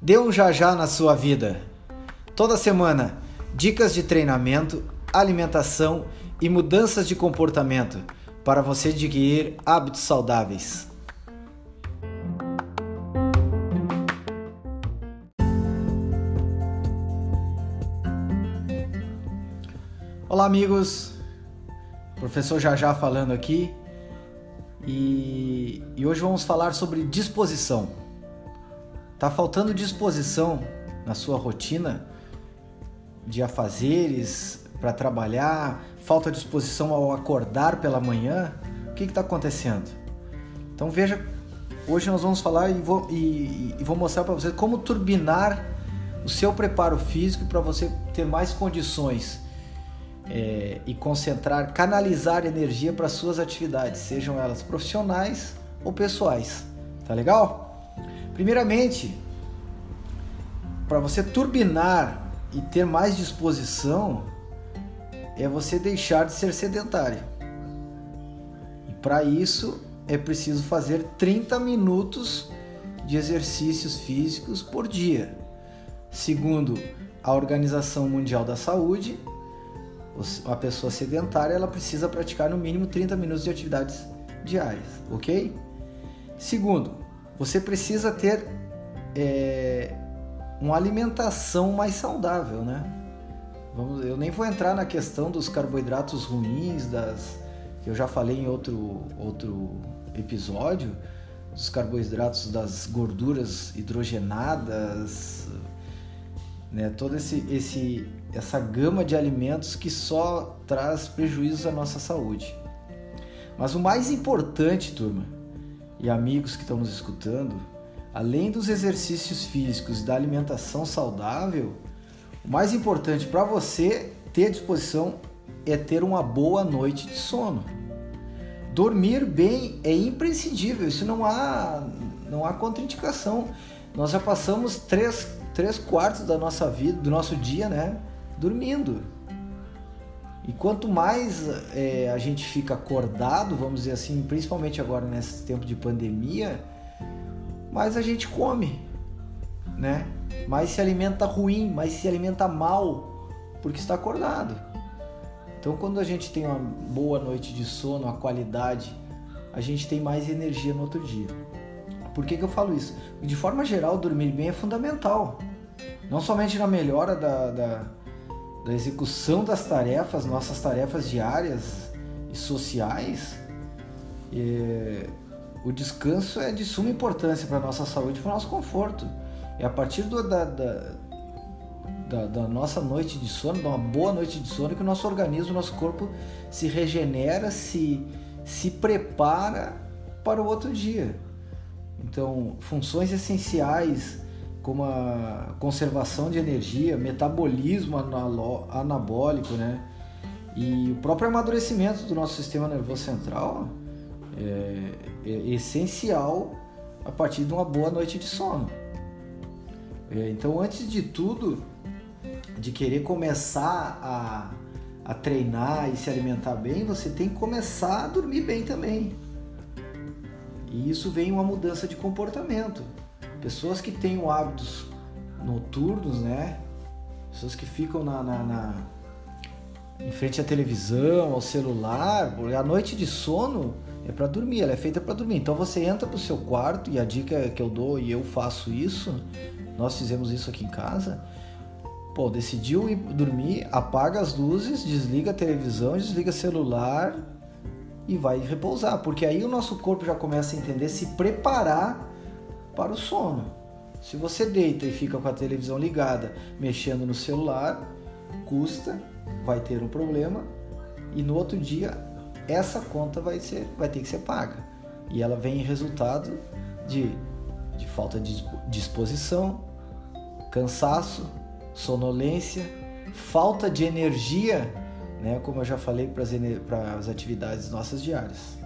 Dê um já já na sua vida. Toda semana, dicas de treinamento, alimentação e mudanças de comportamento para você adquirir hábitos saudáveis. Olá, amigos. Professor Jajá falando aqui. E, e hoje vamos falar sobre disposição. Tá faltando disposição na sua rotina de afazeres para trabalhar, falta disposição ao acordar pela manhã? O que está acontecendo? Então veja, hoje nós vamos falar e vou, e, e vou mostrar para você como turbinar o seu preparo físico para você ter mais condições é, e concentrar, canalizar energia para suas atividades, sejam elas profissionais ou pessoais. Tá legal? Primeiramente, para você turbinar e ter mais disposição, é você deixar de ser sedentário. E para isso é preciso fazer 30 minutos de exercícios físicos por dia. Segundo a Organização Mundial da Saúde, a pessoa sedentária ela precisa praticar no mínimo 30 minutos de atividades diárias, ok? Segundo, você precisa ter é, uma alimentação mais saudável, né? Vamos, eu nem vou entrar na questão dos carboidratos ruins, das que eu já falei em outro, outro episódio, dos carboidratos das gorduras hidrogenadas, né? Toda esse, esse, essa gama de alimentos que só traz prejuízos à nossa saúde. Mas o mais importante, turma, e amigos que estão nos escutando, além dos exercícios físicos e da alimentação saudável, o mais importante para você ter disposição é ter uma boa noite de sono. Dormir bem é imprescindível, isso não há, não há contraindicação. Nós já passamos três, três quartos da nossa vida, do nosso dia, né, dormindo. E quanto mais é, a gente fica acordado, vamos dizer assim, principalmente agora nesse tempo de pandemia, mais a gente come, né? Mais se alimenta ruim, mais se alimenta mal, porque está acordado. Então, quando a gente tem uma boa noite de sono, uma qualidade, a gente tem mais energia no outro dia. Por que, que eu falo isso? De forma geral, dormir bem é fundamental. Não somente na melhora da, da da execução das tarefas, nossas tarefas diárias e sociais, e o descanso é de suma importância para a nossa saúde para o nosso conforto. É a partir do, da, da, da, da, nossa noite de sono, de uma boa noite de sono, que o nosso organismo, o nosso corpo se regenera, se, se prepara para o outro dia. Então, funções essenciais como a conservação de energia, metabolismo anabólico, né? E o próprio amadurecimento do nosso sistema nervoso central é, é essencial a partir de uma boa noite de sono. É, então, antes de tudo, de querer começar a, a treinar e se alimentar bem, você tem que começar a dormir bem também. E isso vem uma mudança de comportamento. Pessoas que têm hábitos noturnos, né? Pessoas que ficam na, na, na em frente à televisão, ao celular, a noite de sono é para dormir, ela é feita para dormir. Então você entra pro seu quarto e a dica que eu dou e eu faço isso, nós fizemos isso aqui em casa. Pô, decidiu ir dormir, apaga as luzes, desliga a televisão, desliga o celular e vai repousar, porque aí o nosso corpo já começa a entender, se preparar para o sono. Se você deita e fica com a televisão ligada, mexendo no celular, custa, vai ter um problema e no outro dia essa conta vai ser, vai ter que ser paga. E ela vem em resultado de, de falta de disposição, cansaço, sonolência, falta de energia, né, como eu já falei para as atividades nossas diárias.